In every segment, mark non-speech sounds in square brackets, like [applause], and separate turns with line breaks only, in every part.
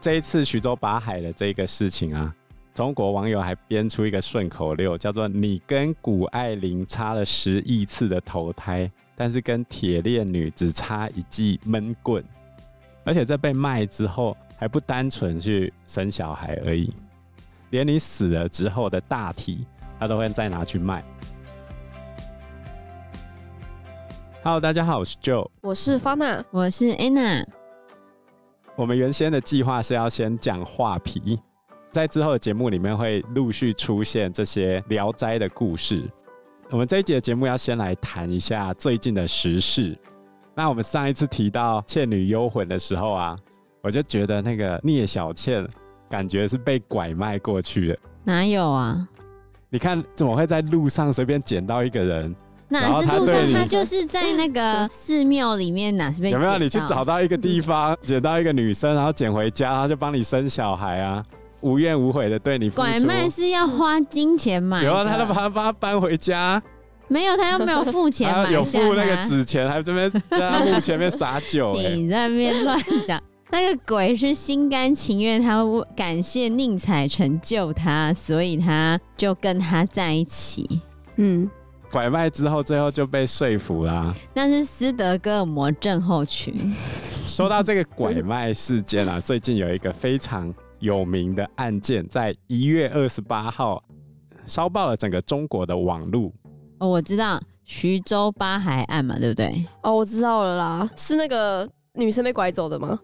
这一次徐州八海的这个事情啊，中国网友还编出一个顺口溜，叫做“你跟谷爱凌差了十亿次的投胎，但是跟铁链女只差一记闷棍”，而且在被卖之后还不单纯去生小孩而已，连你死了之后的大体，他都会再拿去卖。Hello，大家好，我是 Joe，
我是 Fana，
我是 Anna。
我们原先的计划是要先讲画皮，在之后的节目里面会陆续出现这些《聊斋》的故事。我们这一集的节目要先来谈一下最近的时事。那我们上一次提到《倩女幽魂》的时候啊，我就觉得那个聂小倩感觉是被拐卖过去的。
哪有啊？
你看怎么会在路上随便捡到一个人？
哪是路上？他就是在那个寺庙里面，哪是被？
有没有你去找到一个地方，[laughs] 捡到一个女生，然后捡回家，然后就帮你生小孩啊，无怨无悔的对你付出。
拐卖是要花金钱买。
有啊，他都把他把他搬回家。
没有，他又没有付钱买下。
有付那个纸钱，还这边在他墓前面撒酒。[laughs]
你在那边乱讲。[laughs] 那个鬼是心甘情愿，他感谢宁采臣救他，所以他就跟他在一起。嗯。
拐卖之后，最后就被说服啦。
那是斯德哥尔摩症候群。[laughs]
说到这个拐卖事件啊，最近有一个非常有名的案件，在一月二十八号烧爆了整个中国的网络。
哦，我知道徐州八海案嘛，对不对？
哦，我知道了啦，是那个女生被拐走的吗？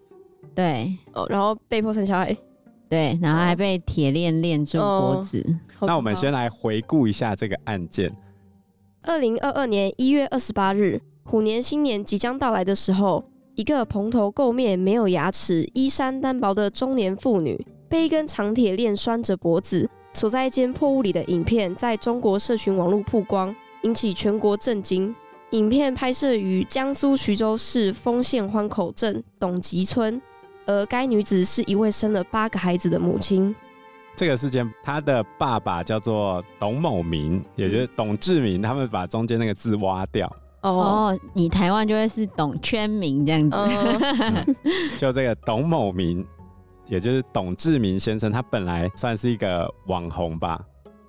对。
哦，然后被迫生小孩。
对，然后还被铁链链住脖子。
哦。那我们先来回顾一下这个案件。
二零二二年一月二十八日，虎年新年即将到来的时候，一个蓬头垢面、没有牙齿、衣衫单薄的中年妇女，被一根长铁链拴着脖子，锁在一间破屋里的影片，在中国社群网络曝光，引起全国震惊。影片拍摄于江苏徐州市丰县欢口镇董集村，而该女子是一位生了八个孩子的母亲。
这个事件，他的爸爸叫做董某明，也就是董志明，他们把中间那个字挖掉。
哦，你台湾就会是董圈明这样子。
嗯、[laughs] 就这个董某明，也就是董志明先生，他本来算是一个网红吧，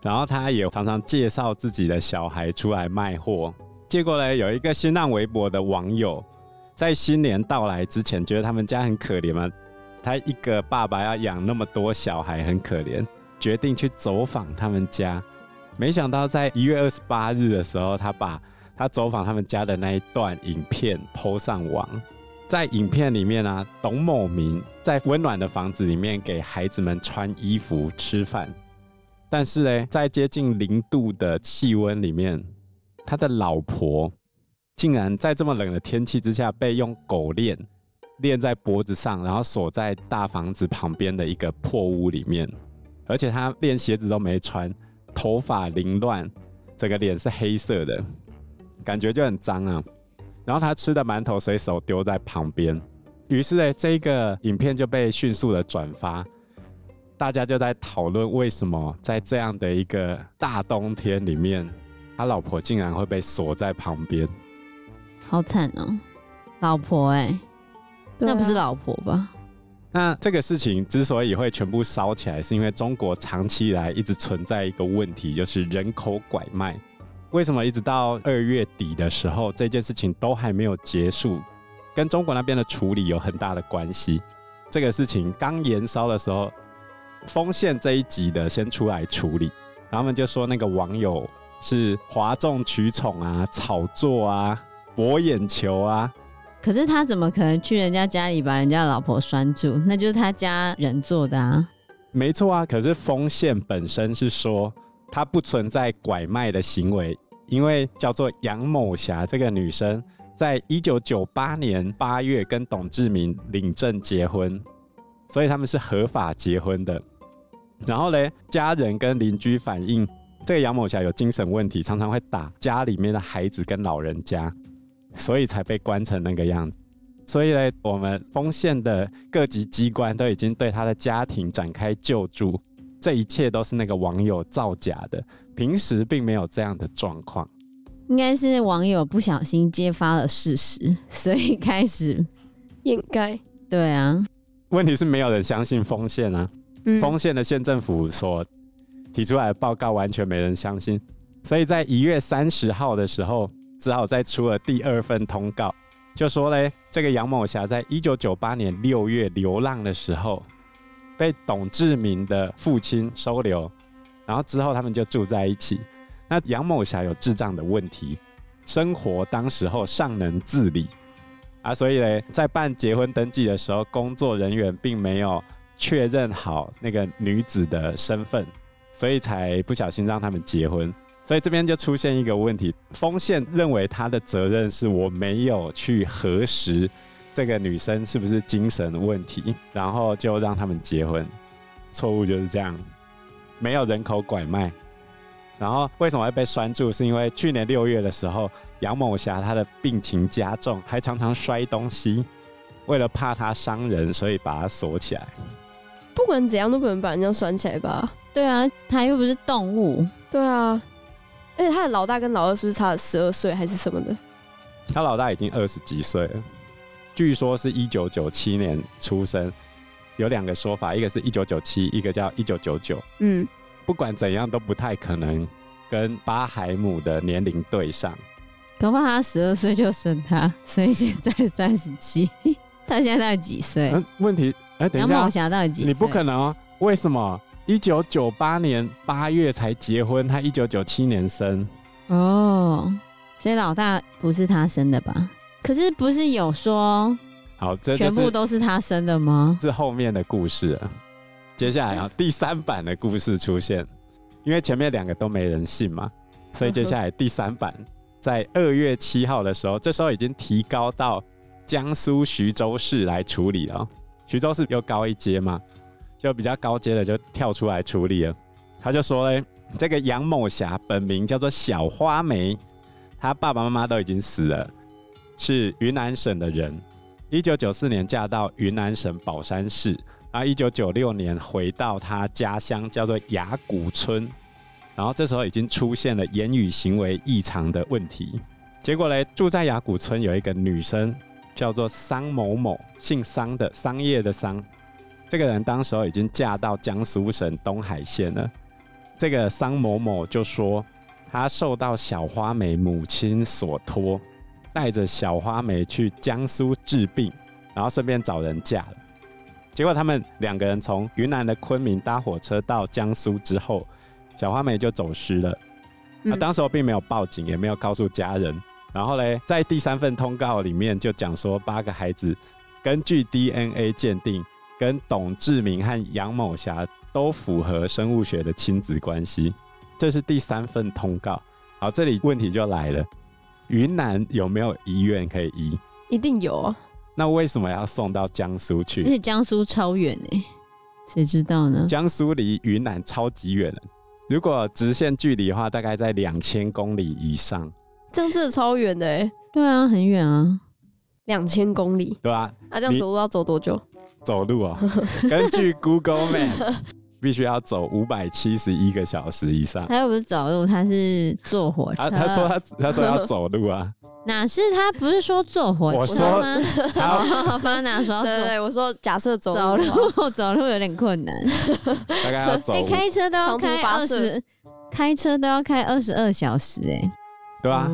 然后他也常常介绍自己的小孩出来卖货。结果呢，有一个新浪微博的网友，在新年到来之前，觉得他们家很可怜嘛。他一个爸爸要养那么多小孩，很可怜，决定去走访他们家。没想到在一月二十八日的时候，他把他走访他们家的那一段影片 PO 上网。在影片里面呢、啊，董某明在温暖的房子里面给孩子们穿衣服、吃饭。但是呢，在接近零度的气温里面，他的老婆竟然在这么冷的天气之下被用狗链。链在脖子上，然后锁在大房子旁边的一个破屋里面，而且他连鞋子都没穿，头发凌乱，整个脸是黑色的，感觉就很脏啊。然后他吃的馒头随手丢在旁边，于是呢，这个影片就被迅速的转发，大家就在讨论为什么在这样的一个大冬天里面，他老婆竟然会被锁在旁边，
好惨哦，老婆哎、那不是老婆吧？
那这个事情之所以会全部烧起来，是因为中国长期以来一直存在一个问题，就是人口拐卖。为什么一直到二月底的时候，这件事情都还没有结束？跟中国那边的处理有很大的关系。这个事情刚延烧的时候，丰县这一级的先出来处理，然后他们就说那个网友是哗众取宠啊、炒作啊、博眼球啊。
可是他怎么可能去人家家里把人家老婆拴住？那就是他家人做的啊。
没错啊，可是丰县本身是说他不存在拐卖的行为，因为叫做杨某霞这个女生，在一九九八年八月跟董志明领证结婚，所以他们是合法结婚的。然后呢，家人跟邻居反映，这个杨某霞有精神问题，常常会打家里面的孩子跟老人家。所以才被关成那个样子。所以呢，我们丰县的各级机关都已经对他的家庭展开救助。这一切都是那个网友造假的，平时并没有这样的状况。
应该是网友不小心揭发了事实，[laughs] 所以开始
掩盖。
对啊，
问题是没有人相信丰县啊，丰县、嗯、的县政府所提出来的报告完全没人相信，所以在一月三十号的时候，只好再出了第二份通告，就说嘞，这个杨某霞在一九九八年六月流浪的时候，被董志明的父亲收留，然后之后他们就住在一起。那杨某霞有智障的问题，生活当时候尚能自理啊，所以嘞，在办结婚登记的时候，工作人员并没有确认好那个女子的身份，所以才不小心让他们结婚。所以这边就出现一个问题，丰县认为他的责任是我没有去核实这个女生是不是精神问题，然后就让他们结婚。错误就是这样，没有人口拐卖。然后为什么会被拴住？是因为去年六月的时候，杨某霞她的病情加重，还常常摔东西。为了怕她伤人，所以把她锁起来。
不管怎样都不能把人家拴起来吧？
对啊，他又不是动物。
对啊，而且他的老大跟老二是不是差了十二岁还是什么的？
他老大已经二十几岁了，据说是一九九七年出生。有两个说法，一个是一九九七，一个叫一九九九。嗯。不管怎样都不太可能跟巴海姆的年龄对上。
恐怕他十二岁就生他，[laughs] 所以现在三十七。[laughs] 他现在到底几岁？
嗯，问题哎，等一下，
杨某霞到底几岁？
你不可能哦。为什么？一九九八年八月才结婚，他一九九七年生。
哦，所以老大不是他生的吧？可是不是有说，
好，这
全部都是他生的吗？
是后面的故事。接下来啊，[laughs] 第三版的故事出现，因为前面两个都没人信嘛，所以接下来第三版在二月七号的时候，这时候已经提高到江苏徐州市来处理了。徐州市又高一阶嘛，就比较高阶的就跳出来处理了。他就说嘞，这个杨某霞本名叫做小花梅，她爸爸妈妈都已经死了，是云南省的人，一九九四年嫁到云南省保山市。啊，一九九六年回到他家乡，叫做雅谷村，然后这时候已经出现了言语行为异常的问题。结果呢，住在雅谷村有一个女生，叫做桑某某，姓桑的，桑叶的桑。这个人当时候已经嫁到江苏省东海县了。这个桑某某就说，他受到小花梅母亲所托，带着小花梅去江苏治病，然后顺便找人嫁了。结果他们两个人从云南的昆明搭火车到江苏之后，小花梅就走失了。那当时我并没有报警，也没有告诉家人。然后嘞，在第三份通告里面就讲说，八个孩子根据 DNA 鉴定，跟董志明和杨某霞都符合生物学的亲子关系。这是第三份通告。好，这里问题就来了：云南有没有医院可以医？
一定有啊。
那为什么要送到江苏去？
而且江苏超远哎，谁知道呢？
江苏离云南超级远了，如果直线距离的话，大概在两千公里以上。
这样真的超远的哎。
对啊，很远啊，
两千公里。
对啊，
那、啊、这样走路要走多久？
走路啊、喔，[laughs] 根据 Google Map，必须要走五百七十一个小时以上。
他又不是走路，他是坐火车。
他他说他他说要走路啊。[laughs]
哪是他不是说坐火车吗？我说 [laughs] 好，方哪说？
对，对对，我说假设走
走路，走路有点困难，
大概要走。
开车都要开二十，开车都要开二十二小时，哎，
对啊，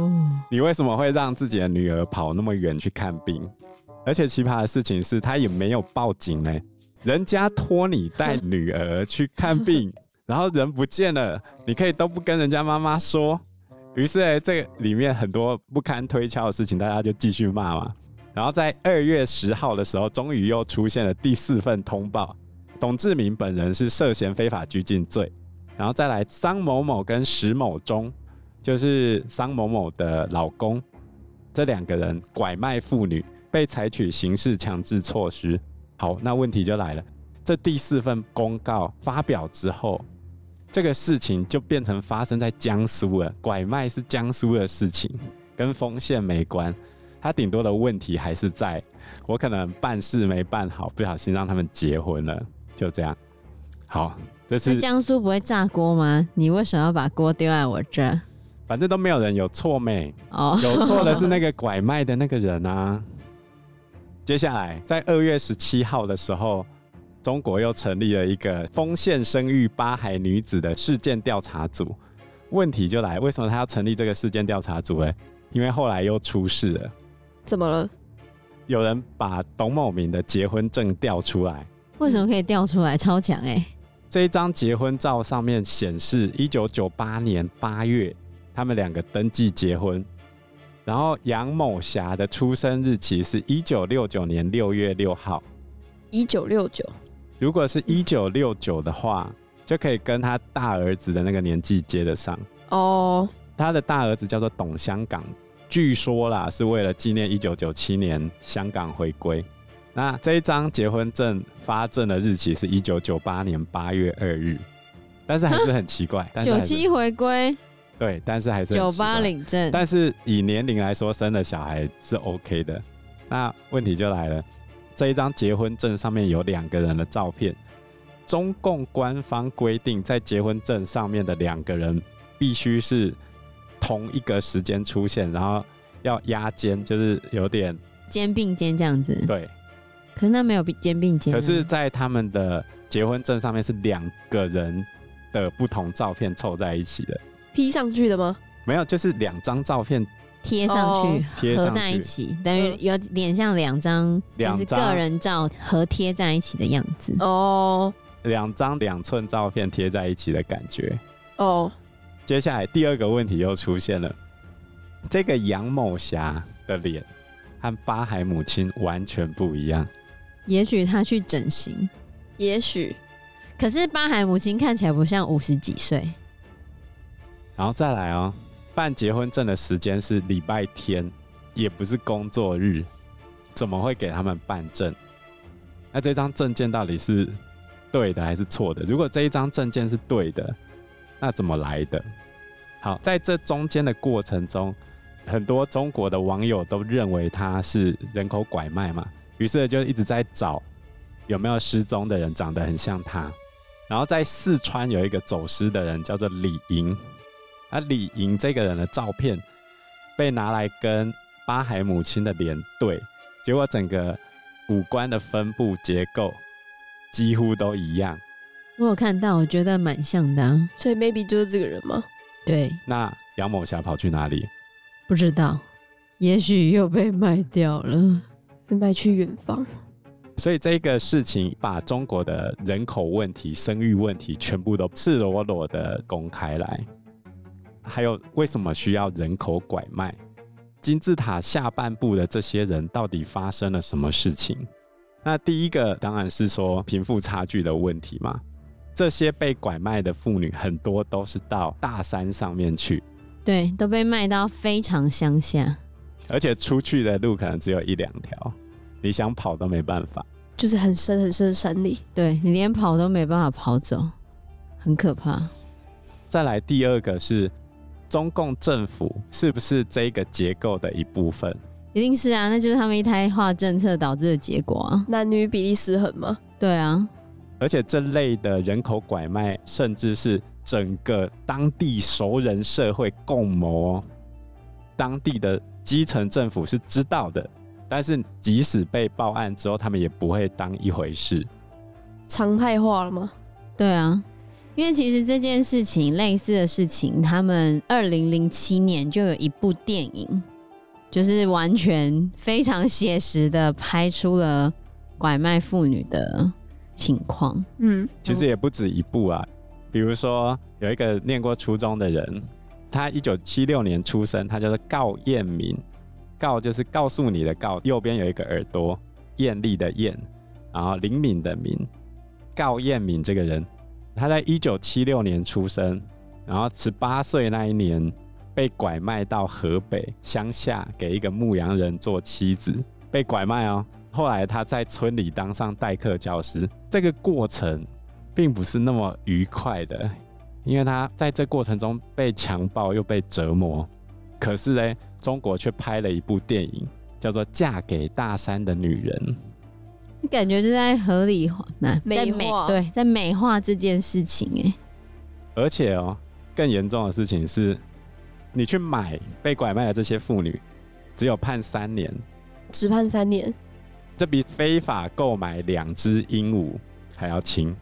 你为什么会让自己的女儿跑那么远去看病？而且奇葩的事情是，他也没有报警呢。人家托你带女儿去看病，[laughs] 然后人不见了，你可以都不跟人家妈妈说。于是呢，这个里面很多不堪推敲的事情，大家就继续骂嘛。然后在二月十号的时候，终于又出现了第四份通报，董志明本人是涉嫌非法拘禁罪。然后再来，桑某某跟石某忠，就是桑某某的老公，这两个人拐卖妇女，被采取刑事强制措施。好，那问题就来了，这第四份公告发表之后。这个事情就变成发生在江苏了，拐卖是江苏的事情，跟丰县没关。他顶多的问题还是在我可能办事没办好，不小心让他们结婚了，就这样。好，这是
江苏不会炸锅吗？你为什么要把锅丢在我这？
反正都没有人有错没？
哦，
有错的是那个拐卖的那个人啊。接下来，在二月十七号的时候，中国又成立了一个丰县生育八孩女子的事件调查组。问题就来，为什么他要成立这个事件调查组？哎，因为后来又出事了。
怎么了？
有人把董某明的结婚证调出来。
为什么可以调出来？超强哎！
这一张结婚照上面显示，一九九八年八月，他们两个登记结婚。然后杨某霞的出生日期是一九六九年六月六号。
一九六九，
如果是一九六九的话，就可以跟他大儿子的那个年纪接得上。
哦，
他的大儿子叫做董香港，据说啦是为了纪念一九九七年香港回归。那这一张结婚证发证的日期是一九九八年八月二日，但是还是很奇怪。
九七回归。
对，但是还是
九八领证，
但是以年龄来说，生的小孩是 OK 的。那问题就来了，这一张结婚证上面有两个人的照片，中共官方规定，在结婚证上面的两个人必须是同一个时间出现，然后要压肩，就是有点
肩并肩这样子。
对，
可是那没有肩并肩。
可是，在他们的结婚证上面是两个人的不同照片凑在一起的。
P 上去的吗？
没有，就是两张照片
贴上去，贴合在一起，等于有点像两张，就是个人照合贴在一起的样子。
哦，
两张两寸照片贴在一起的感觉。
哦，
接下来第二个问题又出现了，这个杨某霞的脸和八海母亲完全不一样。
也许他去整形，
也许，
可是八海母亲看起来不像五十几岁。
然后再来哦，办结婚证的时间是礼拜天，也不是工作日，怎么会给他们办证？那这张证件到底是对的还是错的？如果这一张证件是对的，那怎么来的？好，在这中间的过程中，很多中国的网友都认为他是人口拐卖嘛，于是就一直在找有没有失踪的人长得很像他。然后在四川有一个走失的人，叫做李莹。那李莹这个人的照片被拿来跟巴海母亲的脸对，结果整个五官的分布结构几乎都一样。
我有看到，我觉得蛮像的啊，
所以 maybe 就是这个人吗？
对。
那杨某霞跑去哪里？
不知道，也许又被卖掉了，
被卖去远方。
所以这个事情把中国的人口问题、生育问题全部都赤裸裸的公开来。还有为什么需要人口拐卖？金字塔下半部的这些人到底发生了什么事情？那第一个当然是说贫富差距的问题嘛。这些被拐卖的妇女很多都是到大山上面去，
对，都被卖到非常乡下，
而且出去的路可能只有一两条，你想跑都没办法，
就是很深很深的山里，
对，你连跑都没办法跑走，很可怕。
再来第二个是。中共政府是不是这个结构的一部分？
一定是啊，那就是他们一胎化政策导致的结果啊。
男女比例失衡吗？
对啊，
而且这类的人口拐卖，甚至是整个当地熟人社会共谋，当地的基层政府是知道的，但是即使被报案之后，他们也不会当一回事。
常态化了吗？
对啊。因为其实这件事情类似的事情，他们二零零七年就有一部电影，就是完全非常写实的拍出了拐卖妇女的情况。
嗯，
其实也不止一部啊，比如说有一个念过初中的人，他一九七六年出生，他叫做告彦民，告就是告诉你的告，右边有一个耳朵，艳丽的艳，然后灵敏的敏，告彦民这个人。他在一九七六年出生，然后十八岁那一年被拐卖到河北乡下，给一个牧羊人做妻子，被拐卖哦。后来他在村里当上代课教师，这个过程并不是那么愉快的，因为他在这过程中被强暴又被折磨。可是呢，中国却拍了一部电影，叫做《嫁给大山的女人》。
你感觉就在合理化，在美
化，
对，在美化这件事情哎。
而且哦，更严重的事情是，你去买被拐卖的这些妇女，只有判三年，
只判三年，
这比非法购买两只鹦鹉还要轻。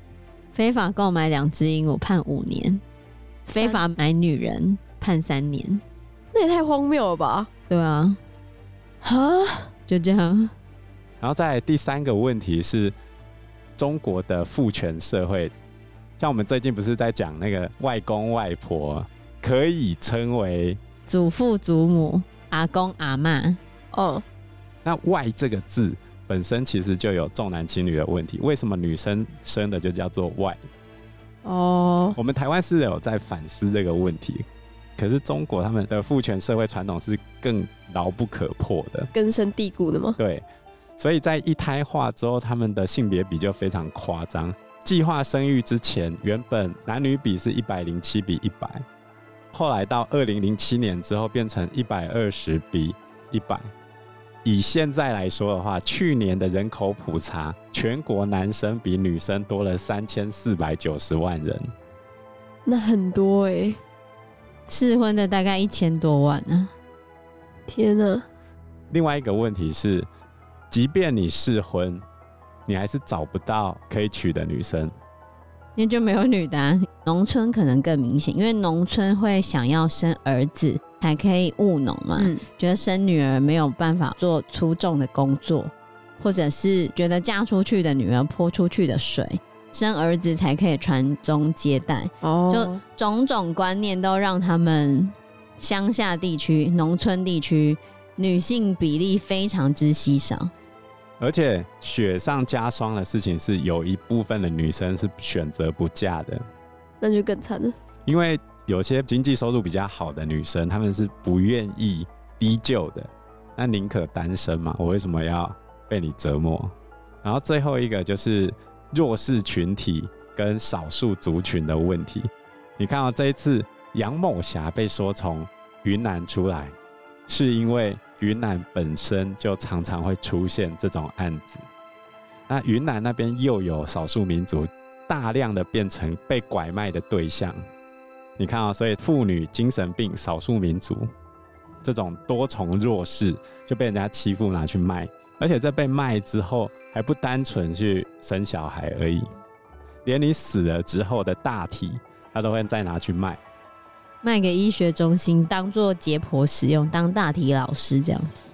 非法购买两只鹦鹉判五年，非法买女人判三年，
那也太荒谬了吧？
对啊，
哈，
就这样。
然后再第三个问题是，中国的父权社会，像我们最近不是在讲那个外公外婆可以称为
祖父祖母、阿公阿妈，
哦，
那外这个字。本身其实就有重男轻女的问题，为什么女生生的就叫做外？
哦，
我们台湾是有在反思这个问题，可是中国他们的父权社会传统是更牢不可破的，
根深蒂固的吗？
对，所以在一胎化之后，他们的性别比就非常夸张。计划生育之前，原本男女比是一百零七比一百，后来到二零零七年之后变成一百二十比一百。以现在来说的话，去年的人口普查，全国男生比女生多了三千四百九十万人，
那很多哎、欸，
适婚的大概一千多万呢。
天哪！
另外一个问题是，即便你试婚，你还是找不到可以娶的女生，
那就没有女的啊。农村可能更明显，因为农村会想要生儿子。才可以务农嘛？嗯，觉得生女儿没有办法做出众的工作，或者是觉得嫁出去的女儿泼出去的水，生儿子才可以传宗接代。哦，就种种观念都让他们乡下地区、农村地区女性比例非常之稀少。
而且雪上加霜的事情是，有一部分的女生是选择不嫁的，
那就更惨了，
因为。有些经济收入比较好的女生，她们是不愿意低就的，那宁可单身嘛。我为什么要被你折磨？然后最后一个就是弱势群体跟少数族群的问题。你看到这一次杨某霞被说从云南出来，是因为云南本身就常常会出现这种案子。那云南那边又有少数民族大量的变成被拐卖的对象。你看啊、所以妇女、精神病、少数民族这种多重弱势就被人家欺负，拿去卖，而且在被卖之后还不单纯去生小孩而已，连你死了之后的大体，他都会再拿去卖，
卖给医学中心当做解剖使用，当大体老师这样子。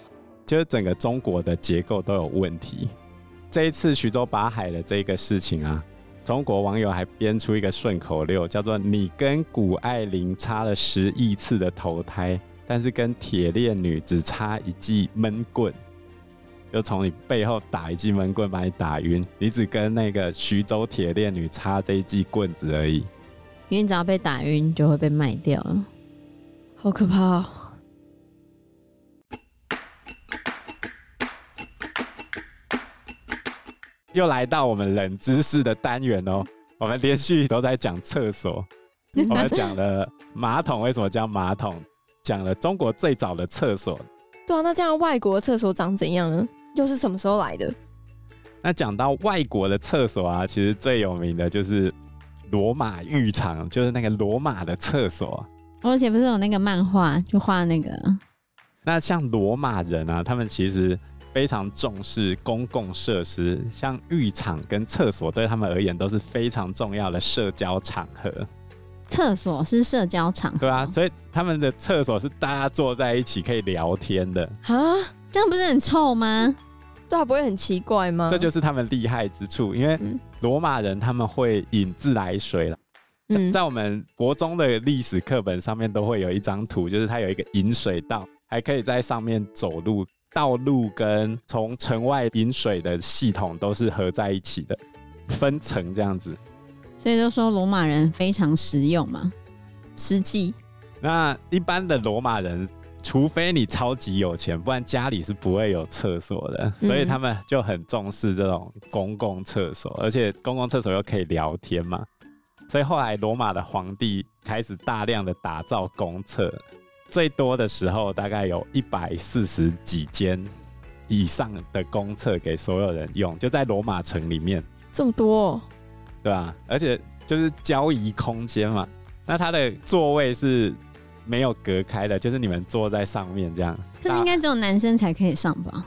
就是整个中国的结构都有问题。这一次徐州八海的这个事情啊。中国网友还编出一个顺口溜，叫做“你跟谷爱玲差了十亿次的投胎，但是跟铁链女只差一记闷棍，就从你背后打一记闷棍把你打晕，你只跟那个徐州铁链女差这一记棍子而已。
因为你只要被打晕，就会被卖掉了，
好可怕哦。
又来到我们冷知识的单元哦，我们连续都在讲厕所，我们讲了马桶为什么叫马桶，讲了中国最早的厕所。
对啊，那这样外国的厕所长怎样呢？又是什么时候来的？
那讲到外国的厕所啊，其实最有名的就是罗马浴场，就是那个罗马的厕所。
而且不是有那个漫画，就画那个。
那像罗马人啊，他们其实。非常重视公共设施，像浴场跟厕所对他们而言都是非常重要的社交场合。
厕所是社交场合，
对啊，所以他们的厕所是大家坐在一起可以聊天的
啊，
这样不是很臭吗？
这还不会很奇怪吗？
这就是他们厉害之处，因为罗马人他们会引自来水了。嗯，在我们国中的历史课本上面都会有一张图，就是它有一个引水道，还可以在上面走路。道路跟从城外引水的系统都是合在一起的，分层这样子，
所以就说罗马人非常实用嘛，实际。
那一般的罗马人，除非你超级有钱，不然家里是不会有厕所的，所以他们就很重视这种公共厕所，而且公共厕所又可以聊天嘛，所以后来罗马的皇帝开始大量的打造公厕。最多的时候，大概有一百四十几间以上的公厕给所有人用，就在罗马城里面。
这么多哦，
对吧？而且就是交易空间嘛，那它的座位是没有隔开的，就是你们坐在上面这样。
可是应该只有男生才可以上吧？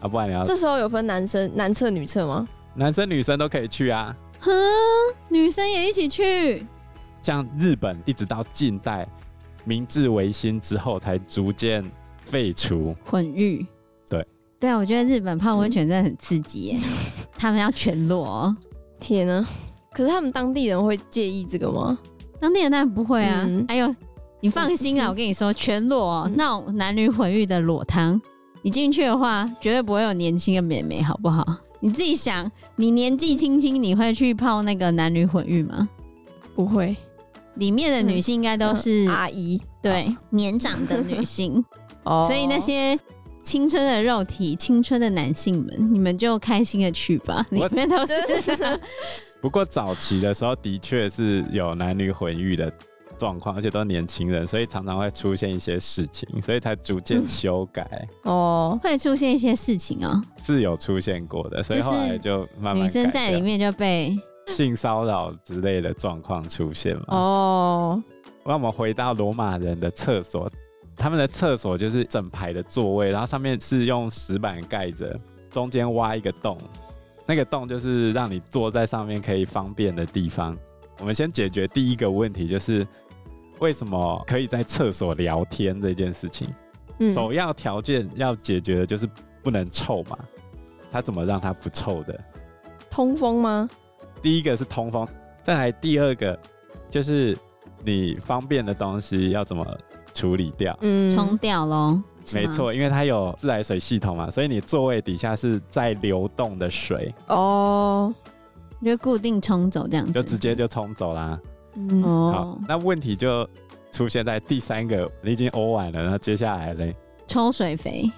啊，不然你要
这时候有分男生男厕女厕吗？
男生女生都可以去啊。
哼，女生也一起去。
像日本一直到近代明治维新之后，才逐渐废除
混浴。
对
对啊，我觉得日本泡温泉真的很刺激耶，[laughs] 他们要全裸。
天啊！可是他们当地人会介意这个吗？
当地人当然不会啊。
嗯、
哎呦，你放心啊，我跟你说，全裸那种男女混浴的裸汤，你进去的话，绝对不会有年轻的美眉，好不好？你自己想，你年纪轻轻，你会去泡那个男女混浴吗？
不会。
里面的女性应该都是、
嗯嗯、阿姨，
对，年长的女性。[laughs]
哦，
所以那些青春的肉体、青春的男性们，你们就开心的去吧。里面都是。[laughs]
不过早期的时候，的确是有男女混浴的状况，而且都是年轻人，所以常常会出现一些事情，所以才逐渐修改。
嗯、哦，
会出现一些事情哦，
是有出现过的，所以后来就慢慢
女生在里面就被。
性骚扰之类的状况出现嘛？
哦，
那我们回到罗马人的厕所，他们的厕所就是整排的座位，然后上面是用石板盖着，中间挖一个洞，那个洞就是让你坐在上面可以方便的地方。我们先解决第一个问题，就是为什么可以在厕所聊天这件事情。嗯，首要条件要解决的就是不能臭嘛。他怎么让它不臭的？
通风吗？
第一个是通风，再来第二个就是你方便的东西要怎么处理掉？
嗯，冲掉喽。
没错，因为它有自来水系统嘛，所以你座位底下是在流动的水。
哦，
就固定冲走这样子，
就直接就冲走啦。
嗯，
好，那问题就出现在第三个，你已经呕完了，那接下来嘞？
抽水肥，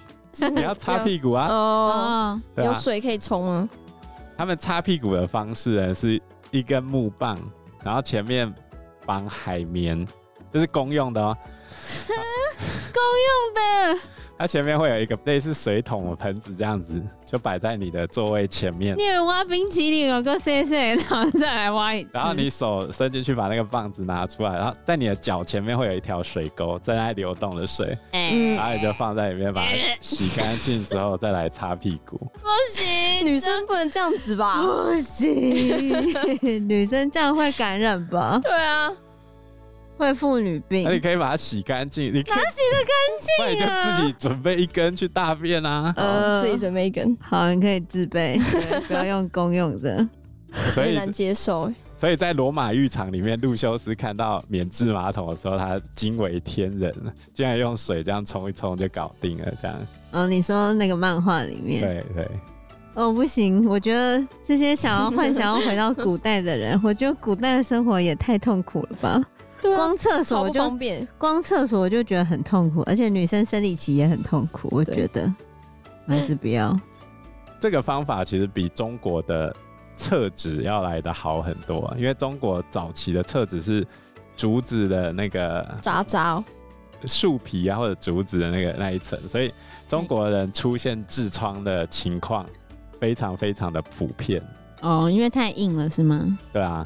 你要擦屁股啊？[laughs]
哦，有水可以冲吗？
他们擦屁股的方式呢，是一根木棒，然后前面绑海绵，这是公用的哦。[laughs]
公用的。
它前面会有一个类似水桶的盆子，这样子就摆在你的座位前面。
你有挖冰淇淋有个 C C，然后再来挖一次。
然后你手伸进去把那个棒子拿出来，然后在你的脚前面会有一条水沟，在那流动的水，嗯，然后你就放在里面，把它洗干净之后再来擦屁股。[laughs]
不行，
女生不能这样子吧？
不行，[laughs] 女生这样会感染吧？
对啊。
会妇女病，
那你可以把它洗干净。你可以
哪洗得干净啊？[laughs]
那你就自己准备一根去大便啊。
呃，自己准备一根。
好，你可以自备，不要用公用的。[laughs]
所以
难接受。
所以在罗马浴场里面，路修斯看到免治马桶的时候，他惊为天人，竟然用水这样冲一冲就搞定了，这样。
哦，你说那个漫画里面？
对对。
哦，不行，我觉得这些想要幻想要回到古代的人，[laughs] 我觉得古代的生活也太痛苦了吧。
对啊、
光厕所就
方便，
光厕所我就觉得很痛苦，而且女生生理期也很痛苦，我觉得还是不要。[coughs]
这个方法其实比中国的厕纸要来的好很多，因为中国早期的厕纸是竹子的那个
渣渣，
树皮啊或者竹子的那个那一层，所以中国人出现痔疮的情况非常非常的普遍。
哦，因为太硬了是吗？
对啊。